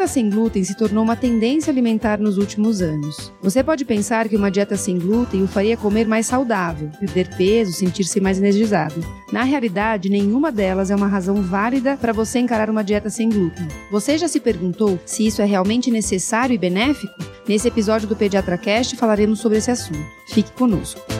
dieta sem glúten se tornou uma tendência alimentar nos últimos anos. Você pode pensar que uma dieta sem glúten o faria comer mais saudável, perder peso, sentir-se mais energizado. Na realidade, nenhuma delas é uma razão válida para você encarar uma dieta sem glúten. Você já se perguntou se isso é realmente necessário e benéfico? Nesse episódio do Pediatra Cast falaremos sobre esse assunto. Fique conosco.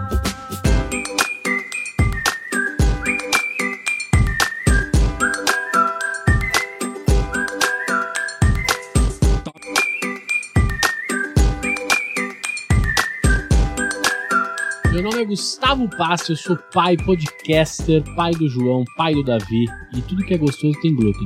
Cast. é Gustavo Passo, eu sou pai, podcaster, pai do João, pai do Davi e tudo que é gostoso tem glúten.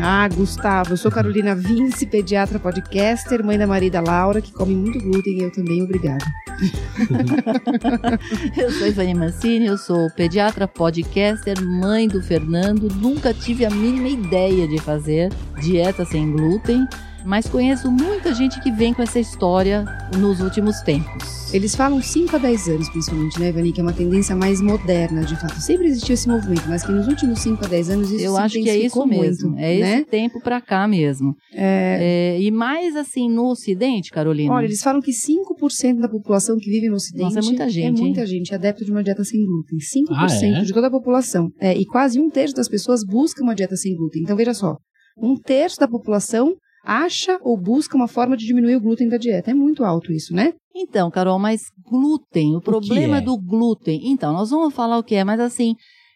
Ah, Gustavo, eu sou Carolina Vince, pediatra podcaster, mãe da Maria Laura, que come muito glúten e eu também, obrigada. eu sou Ivani Mancini, eu sou pediatra podcaster, mãe do Fernando, nunca tive a mínima ideia de fazer dieta sem glúten mas conheço muita gente que vem com essa história nos últimos tempos. Eles falam 5 a 10 anos, principalmente, né, Ivani, que é uma tendência mais moderna, de fato. Sempre existiu esse movimento, mas que nos últimos 5 a 10 anos isso Eu acho que é isso mesmo. Muito, é né? esse tempo para cá mesmo. É... É, e mais assim, no Ocidente, Carolina? Olha, eles falam que 5% da população que vive no Ocidente Nossa, é muita gente. É muita hein? gente, adepto de uma dieta sem glúten. 5% ah, é? de toda a população. É, e quase um terço das pessoas busca uma dieta sem glúten. Então, veja só. Um terço da população acha ou busca uma forma de diminuir o glúten da dieta. É muito alto isso, né? Então, Carol, mas glúten, o, o problema é? do glúten. Então, nós vamos falar o que é, mas assim,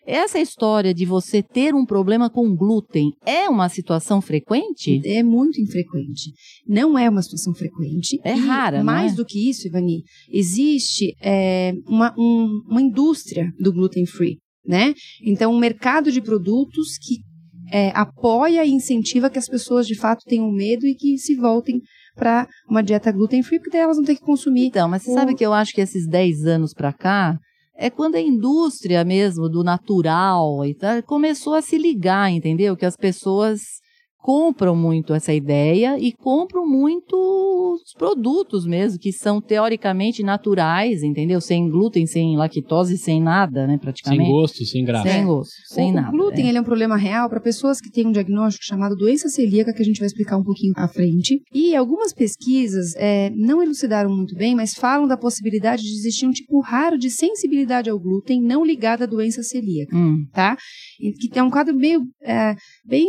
essa história de você ter um problema com glúten é uma situação frequente? É muito infrequente. Não é uma situação frequente. É rara, Mais é? do que isso, Ivani, existe é, uma, um, uma indústria do gluten free. Né? Então, um mercado de produtos que é, apoia e incentiva que as pessoas de fato tenham medo e que se voltem para uma dieta gluten free, porque daí elas vão ter que consumir. Então, mas você o... sabe que eu acho que esses 10 anos para cá é quando a indústria mesmo do natural e tal, começou a se ligar, entendeu? Que as pessoas compram muito essa ideia e compram muito os produtos mesmo, que são teoricamente naturais, entendeu? Sem glúten, sem lactose, sem nada, né, praticamente. Sem gosto, sem graça. Sem gosto, sem o, nada. O glúten, é. ele é um problema real para pessoas que têm um diagnóstico chamado doença celíaca, que a gente vai explicar um pouquinho à frente. E algumas pesquisas é, não elucidaram muito bem, mas falam da possibilidade de existir um tipo raro de sensibilidade ao glúten não ligada à doença celíaca, hum. tá? E que é um quadro meio, é, bem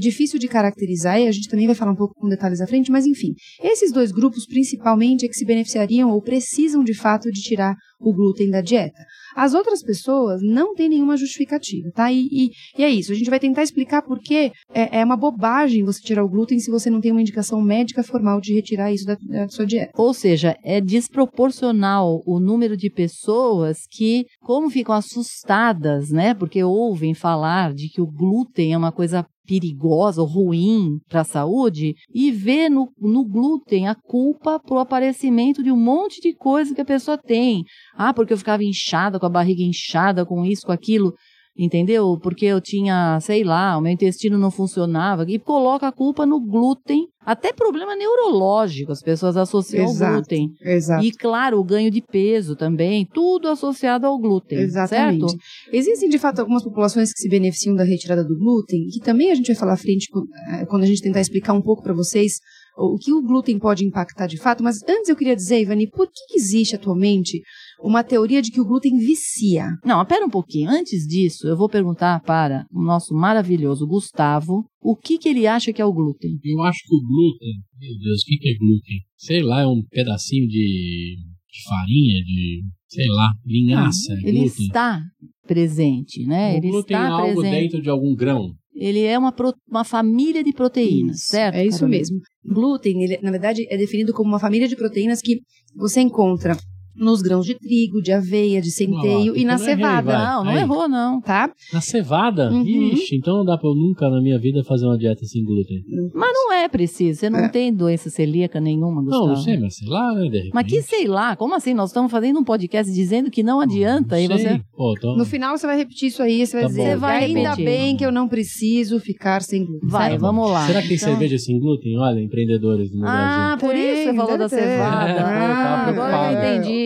difícil de caracterizar, e a gente também vai falar um pouco com detalhes à frente, mas enfim, esses dois grupos principalmente é que se beneficiariam ou precisam de fato de tirar o glúten da dieta. As outras pessoas não têm nenhuma justificativa, tá? E, e, e é isso. A gente vai tentar explicar por que é, é, uma bobagem você tirar o glúten se você não tem uma indicação médica formal de retirar isso da, da sua dieta. Ou seja, é desproporcional o número de pessoas que, como ficam assustadas, né? Porque ouvem falar de que o glúten é uma coisa perigosa ou ruim para a saúde e vê no, no glúten a culpa pro aparecimento de um monte de coisa que a pessoa tem. Ah, porque eu ficava inchada, com a barriga inchada, com isso, com aquilo entendeu? Porque eu tinha, sei lá, o meu intestino não funcionava, e coloca a culpa no glúten, até problema neurológico, as pessoas associam exato, ao glúten. Exato. E claro, o ganho de peso também, tudo associado ao glúten, Exatamente. certo? Existem de fato algumas populações que se beneficiam da retirada do glúten, que também a gente vai falar à frente eh, quando a gente tentar explicar um pouco para vocês o que o glúten pode impactar de fato, mas antes eu queria dizer, Ivani, por que existe atualmente uma teoria de que o glúten vicia. Não, espera um pouquinho. Antes disso, eu vou perguntar para o nosso maravilhoso Gustavo o que, que ele acha que é o glúten. Eu acho que o glúten, meu Deus, o que, que é glúten? Sei lá, é um pedacinho de, de farinha, de, sei lá, linhaça. Não, ele glúten. está presente, né? O ele glúten está é algo presente. dentro de algum grão. Ele é uma, pro, uma família de proteínas, Isso, certo? É isso Carolina? mesmo. Glúten, ele, na verdade, é definido como uma família de proteínas que você encontra nos grãos de trigo, de aveia, de centeio Ó, e na então não errei, cevada, vai. Não, não Aí. errou, não. tá? Na cevada? Uhum. Ixi, então não dá pra eu nunca na minha vida fazer uma dieta sem glúten. Mas não é preciso. Você não É. tem doença celíaca nenhuma, Gustavo. Não, não sei, mas sei lá, né, de repente. Mas que sei lá, como assim? Nós estamos fazendo um podcast dizendo que não adianta. Não e sei. você. Pô, então... No final você vai repetir isso aí, você vai Tá dizer. Você vai ainda repetir. bem que eu não preciso ficar sem glúten. Vai, certo? vamos lá. Será que tem Então- cerveja sem glúten? Olha, empreendedores no Ah, Brasil. por isso você falou da ter. cevada. É, Ah, agora eu entendi.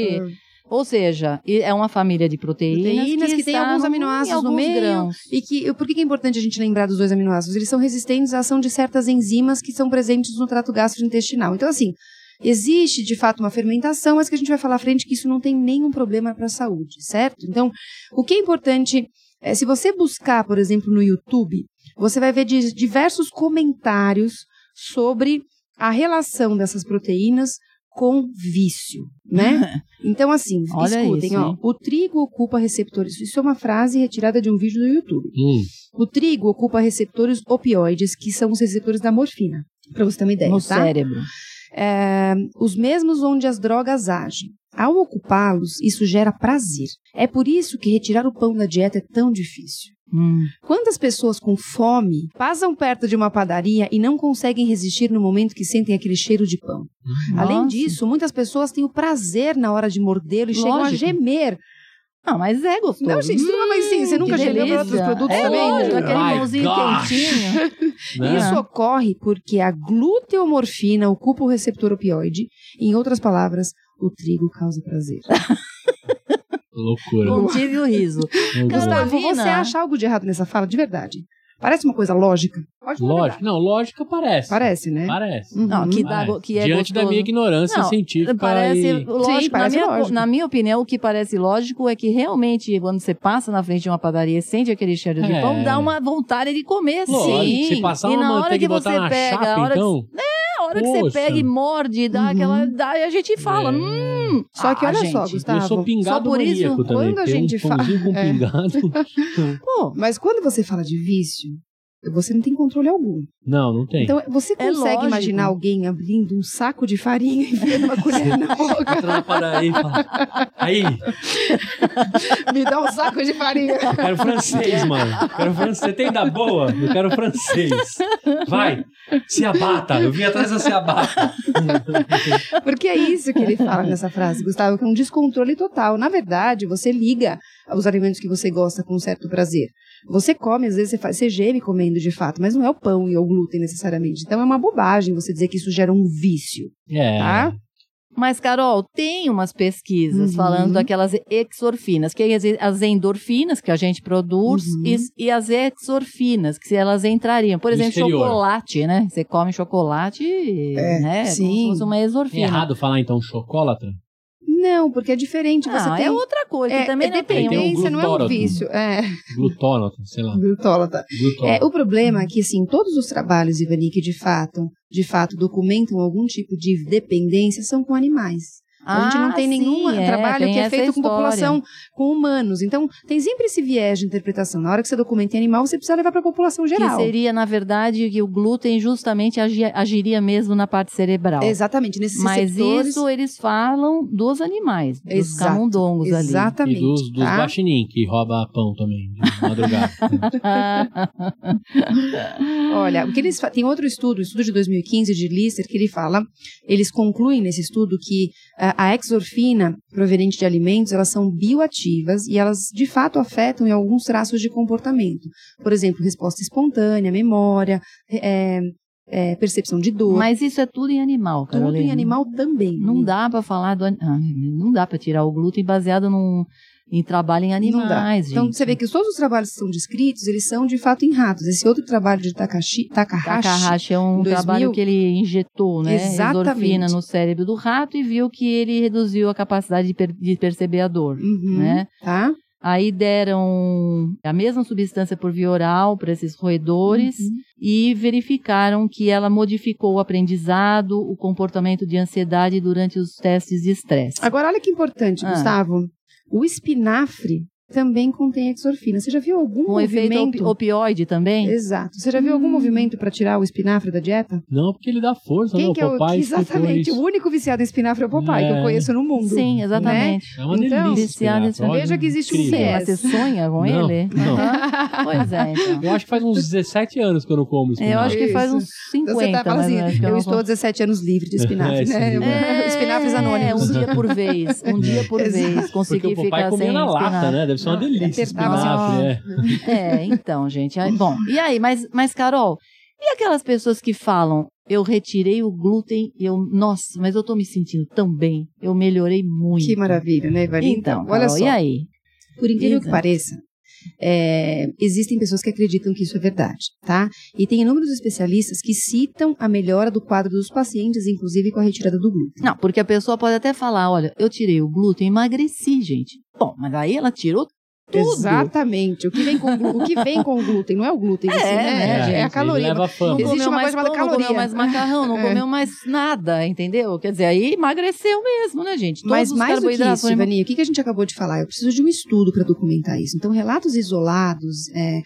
Ou seja, é uma família de proteínas, Proteínas que, tem está alguns no- aminoácidos alguns no meio. grãos. E que, por que que é importante a gente lembrar dos dois aminoácidos? Eles são resistentes à ação de certas enzimas que são presentes no trato gastrointestinal. Então, assim, existe de fato uma fermentação, mas que a gente vai falar à frente que isso não tem nenhum problema para a saúde, certo? Então, o que é importante é, se você buscar, por exemplo, no YouTube, você vai ver di- diversos comentários sobre a relação dessas proteínas com vício, né? Então, assim, Olha escutem, isso, ó. hein? O trigo ocupa receptores. Isso é uma frase retirada de um vídeo do YouTube. Hum, O trigo ocupa receptores opioides, que são os receptores da morfina. Pra você ter uma ideia, no tá? cérebro. É, os mesmos onde as drogas agem. Ao ocupá-los, isso gera prazer. É por isso que retirar o pão da dieta é tão difícil. Hum. Quantas pessoas com fome passam perto de uma padaria e não conseguem resistir no momento que sentem aquele cheiro de pão? Além Nossa. disso, muitas pessoas têm o prazer na hora de mordê-lo e chegam a Lógico. gemer. Ah, mas é gostoso. Não, gente, tudo bem, mas sim, você Hum, nunca gemeu para outros produtos é também? lógico, né? aquele My mãozinho gosh. quentinho. né? Isso ocorre porque a gluteomorfina ocupa o receptor opioide. Em outras palavras, o trigo causa prazer. Loucura. Contive o riso. Gustavo, você acha algo de errado nessa fala? De verdade. Parece uma coisa lógica? Pode falar a Lógico. verdade. Não, lógica parece. Parece, né? Parece. Uhum. Não, que, dá, que é Diante da gostoso. minha ignorância Não, científica Parece e... lógico, parece na, minha, lógico. na minha opinião, o que parece lógico é que realmente, quando você passa na frente de uma padaria e sente aquele cheiro de É. pão, dá uma vontade de comer, Lógico, sim. se passar e uma na hora manteiga que e botar você pega, chapa, a hora, então... que, a hora que você Poxa. pega e morde, dá Uhum. aquela. Dá, e a gente fala, É. hum. Só que ah, olha gente, só, Gustavo. Eu sou pingado só por isso, também. quando a gente um fala- com É. pingado. Pô, Mas quando você fala de vício, você não tem controle algum. Não, não tem. Então, você É consegue lógico. imaginar alguém abrindo um saco de farinha e enfiando uma colher na boca? Fala, aí, Me dá um saco de farinha. eu quero francês, mano. Eu quero francês. Você tem da boa? Eu quero francês. Vai, se abata. Eu vim atrás da se abata. Porque é isso que ele fala nessa frase, Gustavo, que é um descontrole total. Na verdade, você liga os alimentos que você gosta com um certo prazer. Você come, às vezes você, faz, você geme comendo de fato, mas não é o pão e o glúten necessariamente. Então é uma bobagem você dizer que isso gera um vício, É. tá? Mas, Carol, tem umas pesquisas Uhum. falando daquelas exorfinas, que é as- as endorfinas que a gente produz Uhum. e, e as exorfinas, que se elas entrariam. Por exemplo, exterior. chocolate, né? Você come chocolate, né? Como sim. se fosse uma É exorfina. errado falar então chocolatra? Não, porque é diferente. Você Ah, tem... é outra coisa, que é, também é tem. Tem um dependência, não é um glutórato. vício. É, sei lá. glutólata. É, o problema é que, assim, todos os trabalhos, Ivani, que de fato, de fato documentam algum tipo de dependência são com animais. A gente não Ah, tem nenhum sim, é, trabalho tem que é feito com população, com humanos. Então, tem sempre esse viés de interpretação. Na hora que você documenta em animal, você precisa levar para a população geral. Que seria, na verdade, que o glúten justamente agia- agiria mesmo na parte cerebral. Exatamente, nesses Mas receptores. isso eles falam dos animais, dos Exato, camundongos ali. Exatamente. E dos, dos tá? guaxinim, que rouba pão também, de madrugada. Olha, o que eles fa- tem outro estudo, o estudo de 2015 de Lister, que ele fala, eles concluem nesse estudo que a exorfina proveniente de alimentos, elas são bioativas e elas de fato afetam em alguns traços de comportamento. Por exemplo, resposta espontânea, memória, é, é, percepção de dor. Mas isso é tudo em animal, tudo Carolina. em animal também. Não né? dá pra falar do ah, não dá para tirar o glúten baseado num, em trabalho em animais, Então você vê que todos os trabalhos que são descritos, eles são de fato em ratos. Esse outro trabalho de Takashi, Takahashi, Takahashi é um em 2000. trabalho que ele injetou, né, Exatamente. endorfina no cérebro do rato e viu que ele reduziu a capacidade de, per- de perceber a dor, Uhum, né? tá? Aí deram a mesma substância por via oral para esses roedores Uhum. e verificaram que ela modificou o aprendizado, o comportamento de ansiedade durante os testes de estresse. Agora, olha que importante, Ah. Gustavo. O espinafre também contém exorfina. Você já viu algum efeito movimento? opi- opioide também? Exato. Você já viu algum Hum. movimento para tirar o espinafre da dieta? Não, porque ele dá força, Quem não. que é o Popeye explicou exatamente? isso. O único viciado em espinafre é o Popeye que eu É. conheço no mundo. Sim, exatamente. É uma Então, delícia. viciado em espinafre, Veja que existe um incrível. Sim, viés. mas você sonha com Não, ele? não. Pois é, então. Eu acho que faz uns 17 anos que eu não como espinafre. Eu acho que faz uns 50, Então você tá falando assim, eu não estou há como. 17 anos livre de espinafre, É, né? sim. Eu- Espinafres anônimos. É, um dia por vez. Um dia por Exato. vez. Porque Consegui o ficar comia sem na lata, espinafre. né? Deve ser uma Não, delícia apertava espinafre. É. É, então, gente. aí- bom, e aí, mas, mas Carol, e aquelas pessoas que falam, eu retirei o glúten e eu, nossa, mas eu tô me sentindo tão bem, eu melhorei muito. Que maravilha, né, Ivani? Então, olha Carol, só. e aí? Por incrível que pareça, é, existem pessoas que acreditam que isso é verdade, tá? E tem inúmeros especialistas que citam a melhora do quadro dos pacientes, inclusive com a retirada do glúten. Não, porque a pessoa pode até falar, olha, eu tirei o glúten, emagreci, gente. Bom, mas aí ela tirou tudo. Exatamente. O que vem com, o que vem com o glúten não é o glúten, É, né? né, É, a gente, caloria. Leva fama. Não Existe comeu uma mais coisa chamada pão, não caloria. comeu mais macarrão, não É. comeu mais nada, entendeu? Quer dizer, aí emagreceu mesmo, né, gente? Todos Mas os mais do que isso, foram Ivani, o que a gente acabou de falar? Eu preciso de um estudo para documentar isso. Então, relatos isolados, é,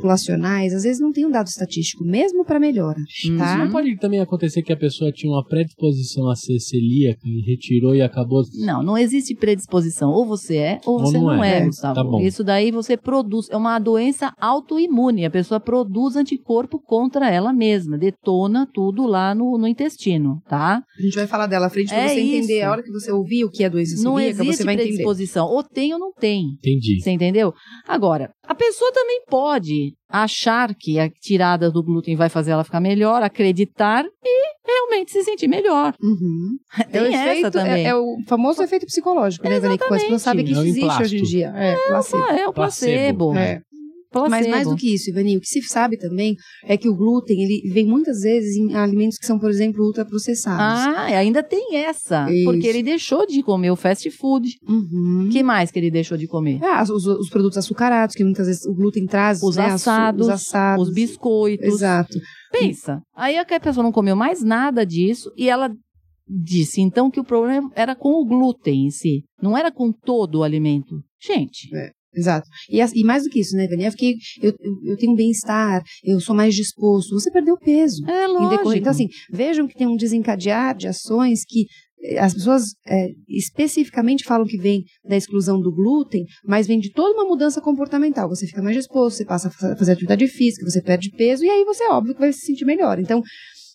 populacionais, às vezes não tem um dado estatístico, mesmo para melhora. Hum. Tá? Não pode também acontecer que a pessoa tinha uma predisposição a ser celíaca e retirou e acabou. Não, não existe predisposição. Ou você é, ou, Ou você não não, é. é, É, Gustavo. tá bom. Isso daí você produz. É uma doença autoimune. A pessoa produz anticorpo contra ela mesma. Detona tudo lá no, no intestino, tá? A gente vai falar dela à frente para É você entender. isso. A hora que você ouvir o que é doença não celíaca, existe você vai entender. predisposição. Ou tem ou não tem. Entendi. Você entendeu? Agora, a pessoa também pode achar que a tirada do glúten vai fazer ela ficar melhor, acreditar e realmente se sentir melhor. Uhum. Tem é o essa efeito, também. É, é o famoso efeito psicológico, né, Ivani? Que as pessoas sabem que É isso existe hoje em dia. É, placebo. Ah, é o placebo. Placebo. É. placebo. Mas mais do que isso, Ivani, o que se sabe também é que o glúten, ele vem muitas vezes em alimentos que são, por exemplo, ultraprocessados. Ah, ainda tem essa. Isso. Porque ele deixou de comer o fast food. Uhum. que mais que ele deixou de comer? Ah, os, os produtos açucarados, que muitas vezes o glúten traz. Os né, assados, os assados. Os biscoitos. Exato. Pensa. Aí a pessoa não comeu mais nada disso e ela disse então que o problema era com o glúten em si, não era com todo o alimento. Gente, Exato. E, e mais do que isso, né? Eu, fiquei, eu, eu, eu tenho um bem-estar, eu sou mais disposto. Você perdeu peso. é lógico. Então, assim, vejam que tem um desencadear de ações que eh, as pessoas eh, especificamente falam que vem da exclusão do glúten, mas vem de toda uma mudança comportamental. Você fica mais disposto, você passa a fa- fazer atividade física, você perde peso, e aí você, óbvio, que vai se sentir melhor. Então,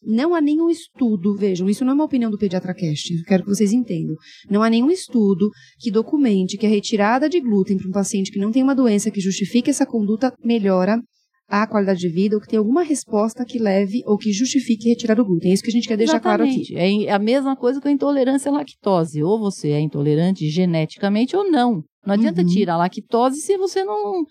não há nenhum estudo, vejam, isso não é uma opinião do Pediatra Cast, eu quero que vocês entendam. Não há nenhum estudo que documente que a retirada de glúten para um paciente que não tem uma doença que justifique essa conduta melhora a qualidade de vida ou que tem alguma resposta que leve ou que justifique retirar o glúten. É isso que a gente quer deixar claro aqui. Exatamente. É a mesma coisa com a intolerância à lactose. Ou você é intolerante geneticamente ou não. Não adianta Uhum. tirar a lactose se você não,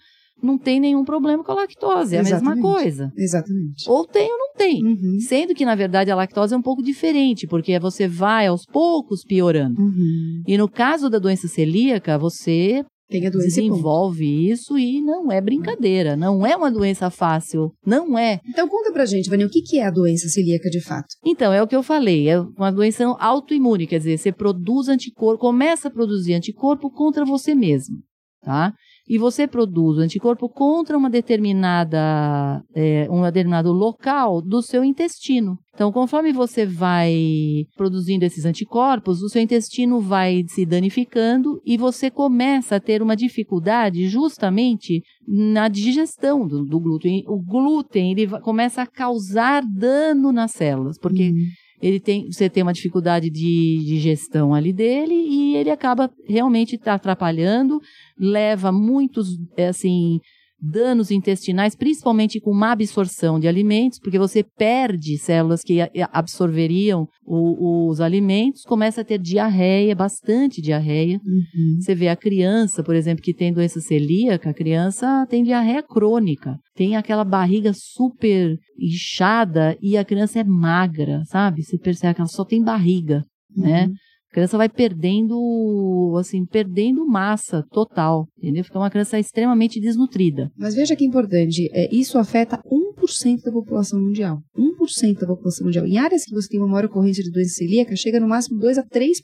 não tem nenhum problema com a lactose. É a mesma Exatamente. coisa. Exatamente. Ou tem ou não tem. Uhum. Sendo que, na verdade, a lactose é um pouco diferente, porque você vai aos poucos piorando. Uhum. E no caso da doença celíaca, você Tem a doença e desenvolve isso e não é brincadeira. Não é uma doença fácil. Não é. Então conta pra gente, Vânia, o que, que é a doença celíaca de fato? Então, é o que eu falei. É uma doença autoimune, quer dizer, você produz anticorpo, começa a produzir anticorpo contra você mesmo, tá? E você produz anticorpo contra uma determinada, é, um determinado local do seu intestino. Então, conforme você vai produzindo esses anticorpos, o seu intestino vai se danificando e você começa a ter uma dificuldade justamente na digestão do, do glúten. O glúten, ele começa a causar dano nas células, porque Uhum. Ele tem, você tem uma dificuldade de digestão ali dele e ele acaba realmente tá atrapalhando, leva muitos, é, assim, danos intestinais, principalmente com má absorção de alimentos, porque você perde células que absorveriam o- os alimentos, começa a ter diarreia, bastante diarreia. Uhum. Você vê a criança, por exemplo, que tem doença celíaca, a criança tem diarreia crônica, tem aquela barriga super inchada e a criança é magra, sabe? Você percebe que ela só tem barriga, né? A criança vai perdendo, assim, perdendo massa total, entendeu? Fica uma criança extremamente desnutrida. Mas veja que importante, é, isso afeta 1% da população mundial. 1% da população mundial. Em áreas que você tem uma maior ocorrência de doença celíaca, chega no máximo 2 a 3%.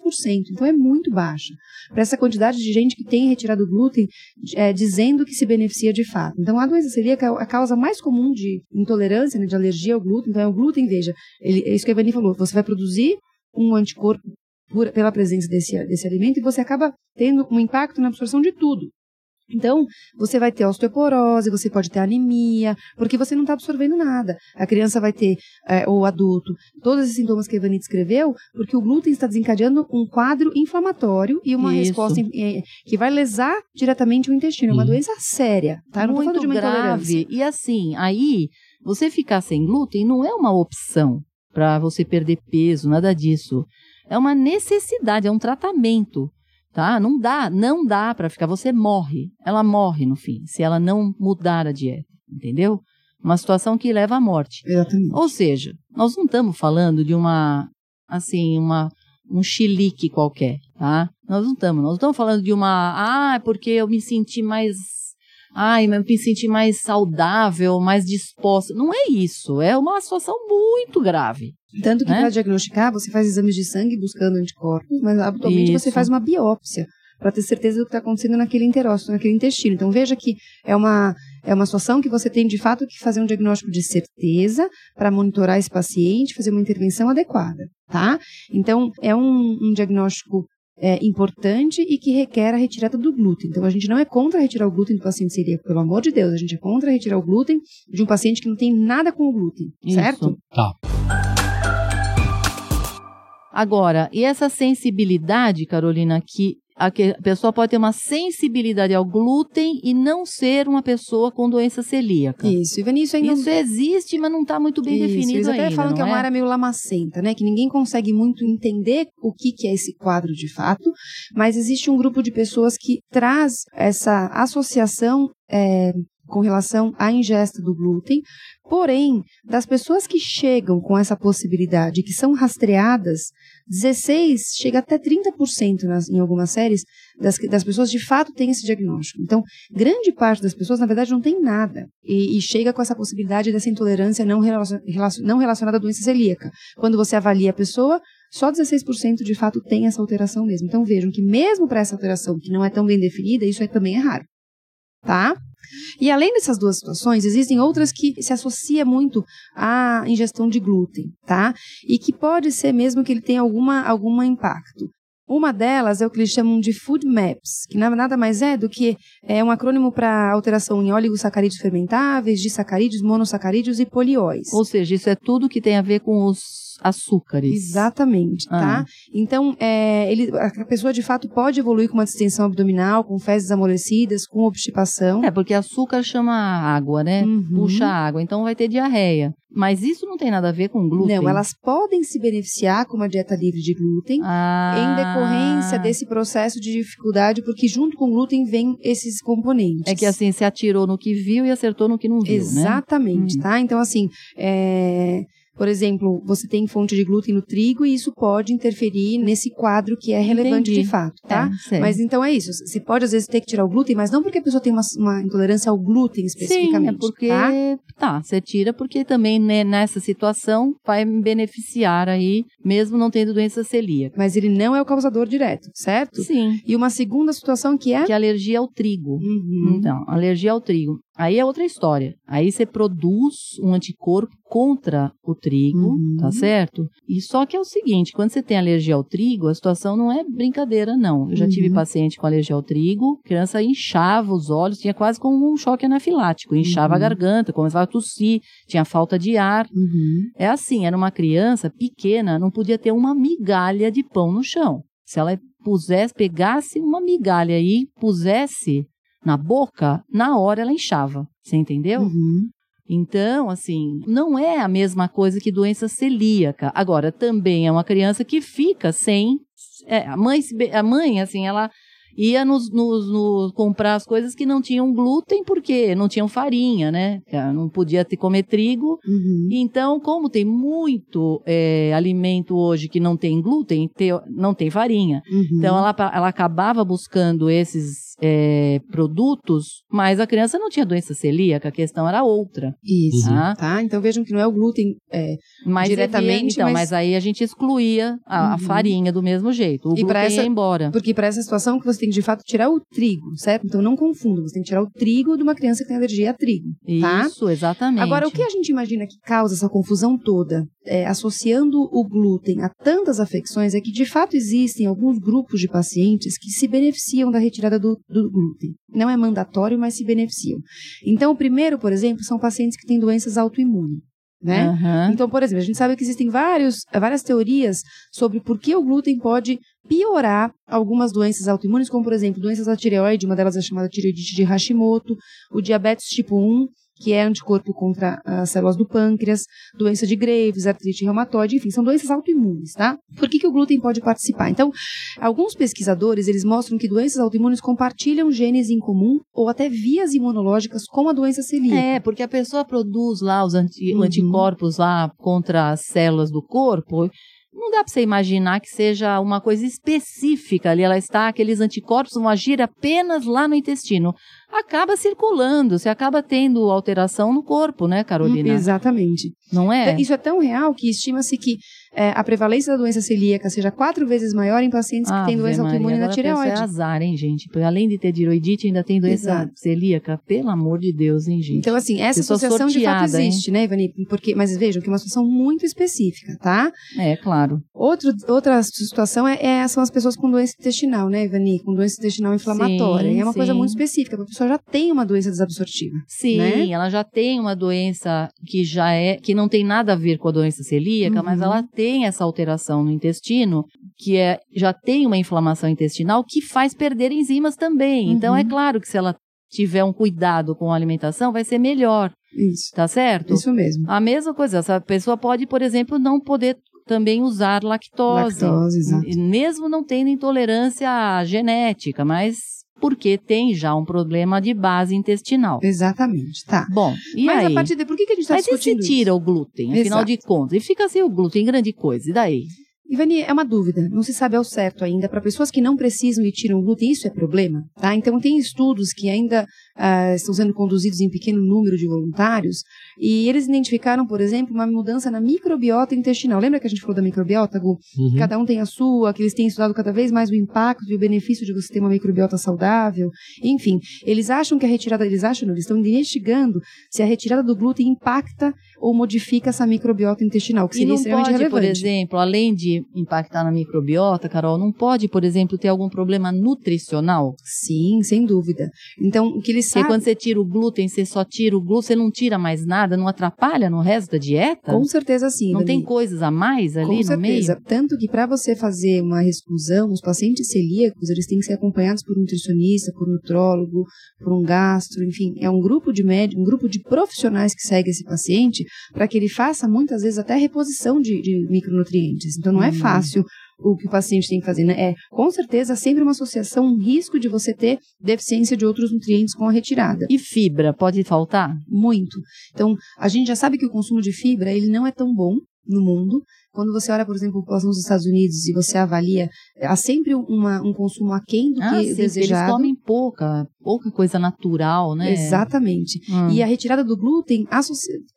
Então é muito baixa. Para essa quantidade de gente que tem retirado glúten, é, dizendo que se beneficia de fato. Então a doença celíaca é a causa mais comum de intolerância, né, de alergia ao glúten. Então é o glúten, veja, ele, é isso que a Ivani falou, você vai produzir um anticorpo por, pela presença desse, desse alimento e você acaba tendo um impacto na absorção de tudo. Então, você vai ter osteoporose, você pode ter anemia, porque você não está absorvendo nada. A criança vai ter, é, ou o adulto, todos esses sintomas que a Ivani descreveu, porque o glúten está desencadeando um quadro inflamatório e uma Isso. resposta é, que vai lesar diretamente o intestino. É uma Uhum. doença séria, tá? Não muito grave. E assim, aí, você ficar sem glúten não é uma opção para você perder peso, nada disso. É uma necessidade, é um tratamento, tá? Não dá, não dá para ficar. Você morre. Ela morre no fim, se ela não mudar a dieta, entendeu? Uma situação que leva à morte. Exatamente. Ou seja, nós não estamos falando de uma, assim, uma, um chilique qualquer, tá? Nós não estamos, nós estamos falando de uma, ah, porque eu me senti mais, ai, eu me senti mais saudável, mais disposta. Não é isso, é uma situação muito grave. Tanto que né? para diagnosticar, você faz exames de sangue buscando anticorpos, mas habitualmente você Isso. faz uma biópsia para ter certeza do que está acontecendo naquele enterócito, naquele intestino. Então veja que é uma, é uma situação que você tem de fato que fazer um diagnóstico de certeza para monitorar esse paciente, fazer uma intervenção adequada, tá? Então é um, um diagnóstico é, importante e que requer a retirada do glúten. Então a gente não é contra retirar o glúten do paciente celíaco, pelo amor de Deus, a gente é contra retirar o glúten de um paciente que não tem nada com o glúten, Isso. certo? Tá. Agora, e essa sensibilidade, Carolina, que a, que a pessoa pode ter uma sensibilidade ao glúten e não ser uma pessoa com doença celíaca. Isso, e Vinícius ainda Isso existe, mas não está muito bem Isso, definido eles até ainda, falam que é uma área meio lamacenta, né? Que ninguém consegue muito entender o que, que é esse quadro de fato, mas existe um grupo de pessoas que traz essa associação é, com relação à ingesta do glúten. Porém, das pessoas que chegam com essa possibilidade, que são rastreadas, 16 chega até 30% nas, em algumas séries das, das pessoas de fato têm esse diagnóstico. Então, grande parte das pessoas, na verdade, não tem nada. E, e chega com essa possibilidade dessa intolerância não, relacion, não relacionada à doença celíaca. Quando você avalia a pessoa, só 16% de fato tem essa alteração mesmo. Então, vejam que mesmo para essa alteração que não é tão bem definida, isso é, também é raro. Tá? E além dessas duas situações, existem outras que se associa muito à ingestão de glúten, tá? E que pode ser mesmo que ele tenha alguma, algum impacto. Uma delas é o que eles chamam de food maps, que na- nada mais é do que é um acrônimo para alteração em oligosacarídeos fermentáveis, disacarídeos, monossacarídeos e polióis. Ou seja, isso é tudo que tem a ver com os açúcares. Exatamente, tá? Ah. Então, é, ele, a pessoa de fato pode evoluir com uma distensão abdominal, com fezes amolecidas, com obstipação. É, porque açúcar chama água, né? Uhum. Puxa água, então vai ter diarreia. Mas isso não tem nada a ver com glúten. Não, elas podem se beneficiar com uma dieta livre de glúten, ah, em decorrência desse processo de dificuldade, porque junto com o glúten vem esses componentes. É que assim, se atirou no que viu e acertou no que não viu, né? Exatamente, Hum. tá? Então, assim, é, por exemplo, você tem fonte de glúten no trigo e isso pode interferir nesse quadro que é relevante Entendi. de fato, tá? É. Mas então é isso. Você pode às vezes ter que tirar o glúten, mas não porque a pessoa tem uma, uma intolerância ao glúten Sim, especificamente. é porque tá? tá, você tira porque também né, nessa situação vai beneficiar aí, mesmo não tendo doença celíaca. Mas ele não é o causador direto, certo? Sim. E uma segunda situação que é. Que é alergia ao trigo. Uhum. Então, alergia ao trigo. Aí é outra história. Aí você produz um anticorpo contra o trigo, Uhum. tá certo? E só que é o seguinte, quando você tem alergia ao trigo, a situação não é brincadeira, não. Eu já tive Uhum. paciente com alergia ao trigo, criança inchava os olhos, tinha quase como um choque anafilático, inchava a Uhum. garganta, começava a tossir, tinha falta de ar. Uhum. É assim, era uma criança pequena, não podia ter uma migalha de pão no chão. Se ela pusesse, pegasse uma migalha e pusesse na boca, na hora ela inchava. Você entendeu? Uhum. Então, assim, não é a mesma coisa que doença celíaca. Agora, também é uma criança que fica sem. é, a mãe, a mãe, assim, ela ia nos, nos, nos comprar as coisas que não tinham glúten, porque não tinham farinha, né? Não podia ter comer trigo. Uhum. Então, como tem muito é, alimento hoje que não tem glúten, te- não tem farinha. Uhum. Então, ela, ela acabava buscando esses é, produtos, mas a criança não tinha doença celíaca, a questão era outra. Isso, Uhum. tá? Então vejam que não é o glúten, é, Mas Diretamente, havia- então, mas- mas... aí a gente excluía a, a Uhum. farinha do mesmo jeito. O E glúten essa- ia embora. porque para essa situação que você tem que de fato tirar o trigo, certo? Então não confunda, você tem que tirar o trigo de uma criança que tem alergia a trigo, tá? Isso, exatamente. Agora, o que a gente imagina que causa essa confusão toda, é, associando o glúten a tantas afecções, é que de fato existem alguns grupos de pacientes que se beneficiam da retirada do, do glúten. Não é mandatório, mas se beneficiam. Então, o primeiro, por exemplo, são pacientes que têm doenças autoimunes. Né? Aham. Então, por exemplo, a gente sabe que existem vários, várias teorias sobre por que o glúten pode piorar algumas doenças autoimunes, como, por exemplo, doenças da tireoide, uma delas é chamada tireoidite de Hashimoto, o diabetes tipo 1, que é anticorpo contra as células do pâncreas, doença de Graves, artrite reumatoide, enfim, são doenças autoimunes, tá? Por que, que o glúten pode participar? Então, alguns pesquisadores, eles mostram que doenças autoimunes compartilham genes em comum ou até vias imunológicas com a doença celíaca. É, porque a pessoa produz lá os anti- Uhum. anticorpos lá contra as células do corpo. Não dá para você imaginar que seja uma coisa específica ali. Ela está, aqueles anticorpos vão agir apenas lá no intestino. Acaba circulando, você acaba tendo alteração no corpo, né, Carolina? Exatamente. Não é? Isso é tão real que estima-se que é, a prevalência da doença celíaca seja quatro vezes maior em pacientes que têm Ave doença autoimune na agora a pessoa tireoide. É azar, hein, gente? Além de ter tiroidite, ainda tem doença Exato. celíaca. Pelo amor de Deus, hein, gente? Então, assim, essa Pessoa associação de fato sorteada, hein? existe, né, Ivani? Porque, mas vejam que é uma situação muito específica, tá? É, claro. Outro, outra situação é, é- são as pessoas com doença intestinal, né, Ivani? Com doença intestinal inflamatória. Sim, é uma coisa sim. muito específica, a pessoa já tem uma doença desabsortiva. Sim, né? ela já tem uma doença que já é, que não tem nada a ver com a doença celíaca, Uhum. mas ela tem essa alteração no intestino, que é, já tem uma inflamação intestinal que faz perder enzimas também. Uhum. Então é claro que se ela tiver um cuidado com a alimentação, vai ser melhor, Isso. tá certo? Isso mesmo. A mesma coisa, essa pessoa pode, por exemplo, não poder também usar lactose. Lactose, exato. E Mesmo não tendo intolerância genética, mas porque tem já um problema de base intestinal. Exatamente, tá. Bom, e mas aí? a partir de por que, que a gente está Mas e se discutindo isso? tira o glúten, afinal Exato. de contas? E fica sem o glúten, grande coisa. E daí? Ivani, é uma dúvida, não se sabe ao certo ainda. Para pessoas que não precisam e tiram glúten, isso é problema, tá? Então, tem estudos que ainda ah, estão sendo conduzidos em pequeno número de voluntários e eles identificaram, por exemplo, uma mudança na microbiota intestinal. Lembra que a gente falou da microbiota, Gu? Uhum. Cada um tem a sua, que eles têm estudado cada vez mais o impacto e o benefício de você ter uma microbiota saudável. Enfim, eles acham que a retirada, eles acham, eles estão investigando se a retirada do glúten impacta ou modifica essa microbiota intestinal, que E seria não extremamente pode, por relevante. exemplo, além de impactar na microbiota, Carol, não pode, por exemplo, ter algum problema nutricional? Sim, sem dúvida. Então, o que eles Porque sabem... quando você tira o glúten, você só tira o glúten, você não tira mais nada, não atrapalha no resto da dieta? Com certeza sim. não Ivani. tem coisas a mais ali Com no certeza. meio? Tanto que para você fazer uma exclusão, os pacientes celíacos, eles têm que ser acompanhados por um nutricionista, por um nutrólogo, por um gastro, enfim, é um grupo de médicos, um grupo de profissionais que segue esse paciente para que ele faça muitas vezes até reposição de, de micronutrientes. Então não é Hum. fácil o que o paciente tem que fazer, né? É, com certeza, sempre uma associação, um risco de você ter deficiência de outros nutrientes com a retirada. E fibra, pode faltar? Muito. Então, a gente já sabe que o consumo de fibra, ele não é tão bom no mundo. Quando você olha, por exemplo, a população dos Estados Unidos e você avalia, há sempre uma, um consumo aquém do Ah, que sim, porque eles desejado. comem pouca, pouca coisa natural, né? Exatamente. Hum. E a retirada do glúten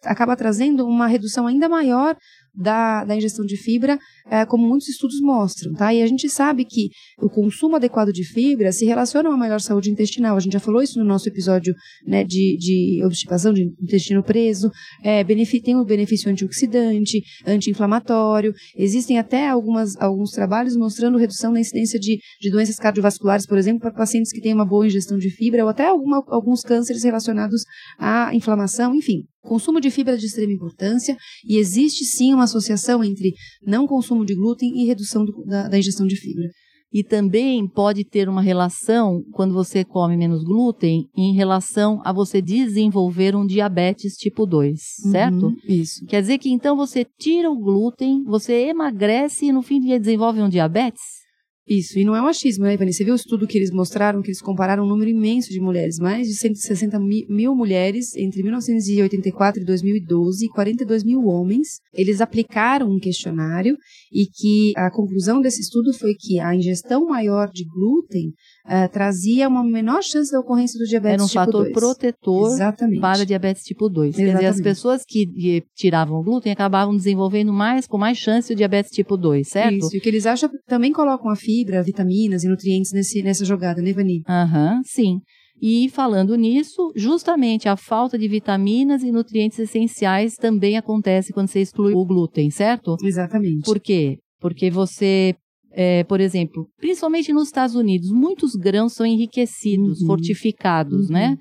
acaba trazendo uma redução ainda maior da, da ingestão de fibra, eh, como muitos estudos mostram, tá? E a gente sabe que o consumo adequado de fibra se relaciona a uma melhor saúde intestinal. A gente já falou isso no nosso episódio né, de, de obstipação de intestino preso. É, tem o benefício antioxidante, anti-inflamatório. Existem até algumas, alguns trabalhos mostrando redução na incidência de, de doenças cardiovasculares, por exemplo, para pacientes que têm uma boa ingestão de fibra ou até alguma- alguns cânceres relacionados à inflamação, enfim. Consumo de fibra é de extrema importância e existe sim uma associação entre não consumo de glúten e redução do- da, da ingestão de fibra. E também pode ter uma relação, quando você come menos glúten, em relação a você desenvolver um diabetes tipo 2, certo? Uhum, isso. Quer dizer que então você tira o glúten, você emagrece e no fim do dia desenvolve um diabetes? Isso, e não é um achismo, né, Ivani? Você viu o estudo que eles mostraram, que eles compararam um número imenso de mulheres, mais de 160 mi- mil mulheres entre 1984 e 2012 e 42 mil homens. Eles aplicaram um questionário e que a conclusão desse estudo foi que a ingestão maior de glúten ah, trazia uma menor chance da ocorrência do diabetes Era um tipo fator 2. protetor Exatamente. para diabetes tipo 2. Quer dizer, as Exatamente. pessoas que tiravam o glúten acabavam desenvolvendo mais, com mais chance o diabetes tipo 2, certo? Isso, e o que eles acham, também colocam a fibra, vitaminas e nutrientes nesse, nessa jogada, né, Ivani? Aham, sim. E falando nisso, justamente a falta de vitaminas e nutrientes essenciais também acontece quando você exclui o glúten, certo? Exatamente. Por quê? Porque você, é, por exemplo, principalmente nos Estados Unidos, muitos grãos são enriquecidos, Uhum. fortificados, Uhum. né?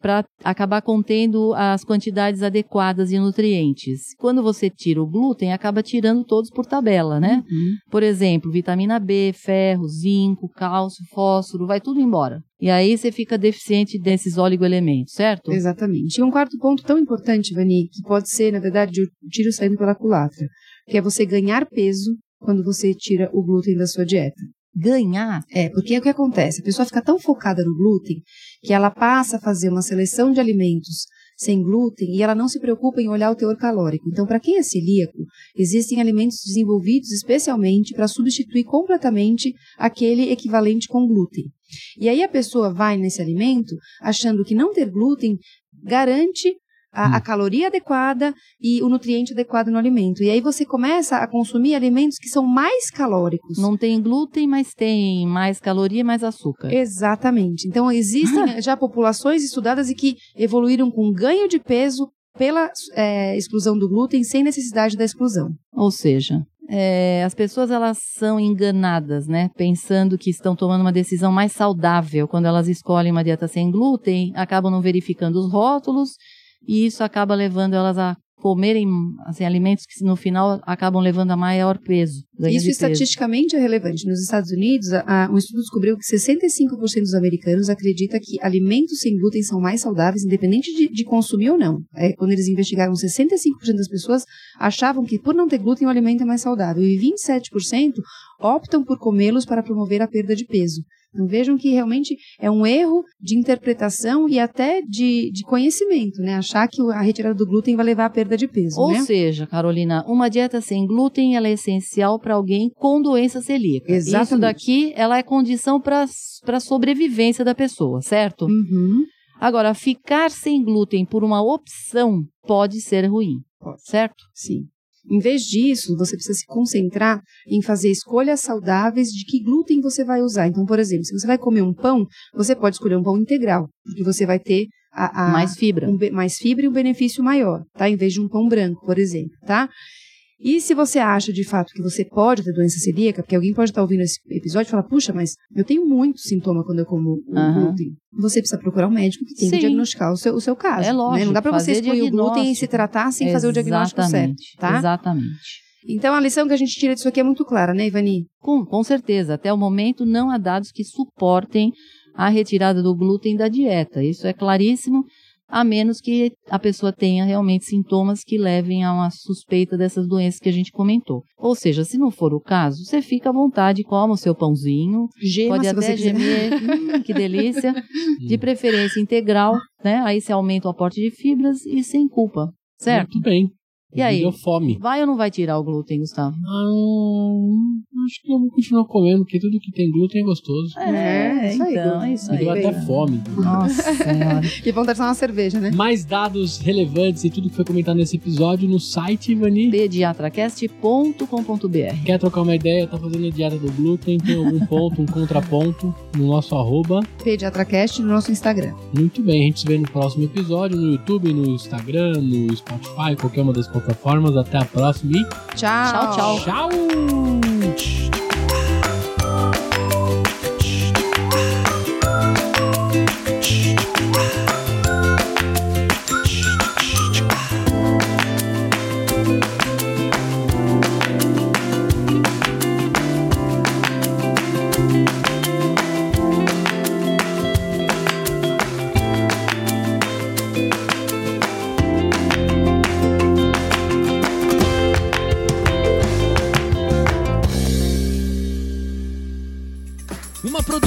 para acabar contendo as quantidades adequadas de nutrientes. Quando você tira o glúten, acaba tirando todos por tabela, né? Uhum. Por exemplo, vitamina B, ferro, zinco, cálcio, fósforo, vai tudo embora. E aí você fica deficiente desses oligoelementos, certo? Exatamente. E um quarto ponto tão importante, Vani, que pode ser, na verdade, o tiro saindo pela culatra, que é você ganhar peso quando você tira o glúten da sua dieta. Ganhar. É, porque é o que acontece, a pessoa fica tão focada no glúten que ela passa a fazer uma seleção de alimentos sem glúten e ela não se preocupa em olhar o teor calórico. Então, para quem é celíaco, existem alimentos desenvolvidos especialmente para substituir completamente aquele equivalente com glúten. E aí a pessoa vai nesse alimento achando que não ter glúten garante a, a caloria adequada e o nutriente adequado no alimento. E aí você começa a consumir alimentos que são mais calóricos. Não tem glúten, mas tem mais caloria e mais açúcar. Exatamente. Então, existem já populações estudadas e que evoluíram com ganho de peso pela é, exclusão do glúten sem necessidade da exclusão. Ou seja, é, as pessoas elas são enganadas, né? Pensando que estão tomando uma decisão mais saudável quando elas escolhem uma dieta sem glúten, acabam não verificando os rótulos e isso acaba levando elas a comerem assim, alimentos que no final acabam levando a maior peso. Isso de peso. estatisticamente é relevante. Nos Estados Unidos, a- um estudo descobriu que 65% dos americanos acredita que alimentos sem glúten são mais saudáveis, independente de, de consumir ou não. É, quando eles investigaram, 65% das pessoas achavam que por não ter glúten o alimento é mais saudável. E 27% optam por comê-los para promover a perda de peso. Então vejam que realmente é um erro de interpretação e até de, de conhecimento, né? Achar que a retirada do glúten vai levar à perda de peso, Ou né? seja, Carolina, uma dieta sem glúten ela é essencial para alguém com doença celíaca. Isso Exatamente. daqui ela é condição para a sobrevivência da pessoa, certo? Uhum. Agora, ficar sem glúten por uma opção pode ser ruim, certo? Sim. Em vez disso, você precisa se concentrar em fazer escolhas saudáveis de que glúten você vai usar. Então, por exemplo, se você vai comer um pão, você pode escolher um pão integral, porque você vai ter a, a- Mais fibra. um mais fibra e um benefício maior, tá? Em vez de um pão branco, por exemplo, tá? E se você acha de fato que você pode ter doença celíaca, porque alguém pode estar ouvindo esse episódio e falar, puxa, mas eu tenho muito sintoma quando eu como o Aham. glúten. Você precisa procurar um médico que tem que diagnosticar o seu, o seu caso. É lógico, né? Não dá para você excluir o glúten e se tratar sem fazer o diagnóstico certo, tá? Exatamente. Então a lição que a gente tira disso aqui é muito clara, né, Ivani? Com, com certeza, até o momento não há dados que suportem a retirada do glúten da dieta. Isso é claríssimo, a menos que a pessoa tenha realmente sintomas que levem a uma suspeita dessas doenças que a gente comentou. Ou seja, se não for o caso, você fica à vontade, coma o seu pãozinho, Gema, pode até gemer, hum, que delícia, de preferência integral, né? Aí você aumenta o aporte de fibras e sem culpa, certo? Muito bem. E aí? Deu fome. Vai ou não vai tirar o glúten, Gustavo? Ah, acho que eu vou continuar comendo, porque tudo que tem glúten é gostoso. É, isso aí, então, é isso Me aí. deu até bem. fome. Nossa senhora. Que vão trazer uma cerveja, né? Mais dados relevantes e tudo que foi comentado nesse episódio no site, Ivani. pediatracast.com.br Quer trocar uma ideia? Tá fazendo a dieta do glúten? Tem algum ponto, um contraponto no nosso arroba? PediatraCast no nosso Instagram. Muito bem, a gente se vê no próximo episódio, no YouTube, no Instagram, no Spotify, qualquer uma das plataformas. Até a próxima e Tchau. Tchau, tchau. tchau!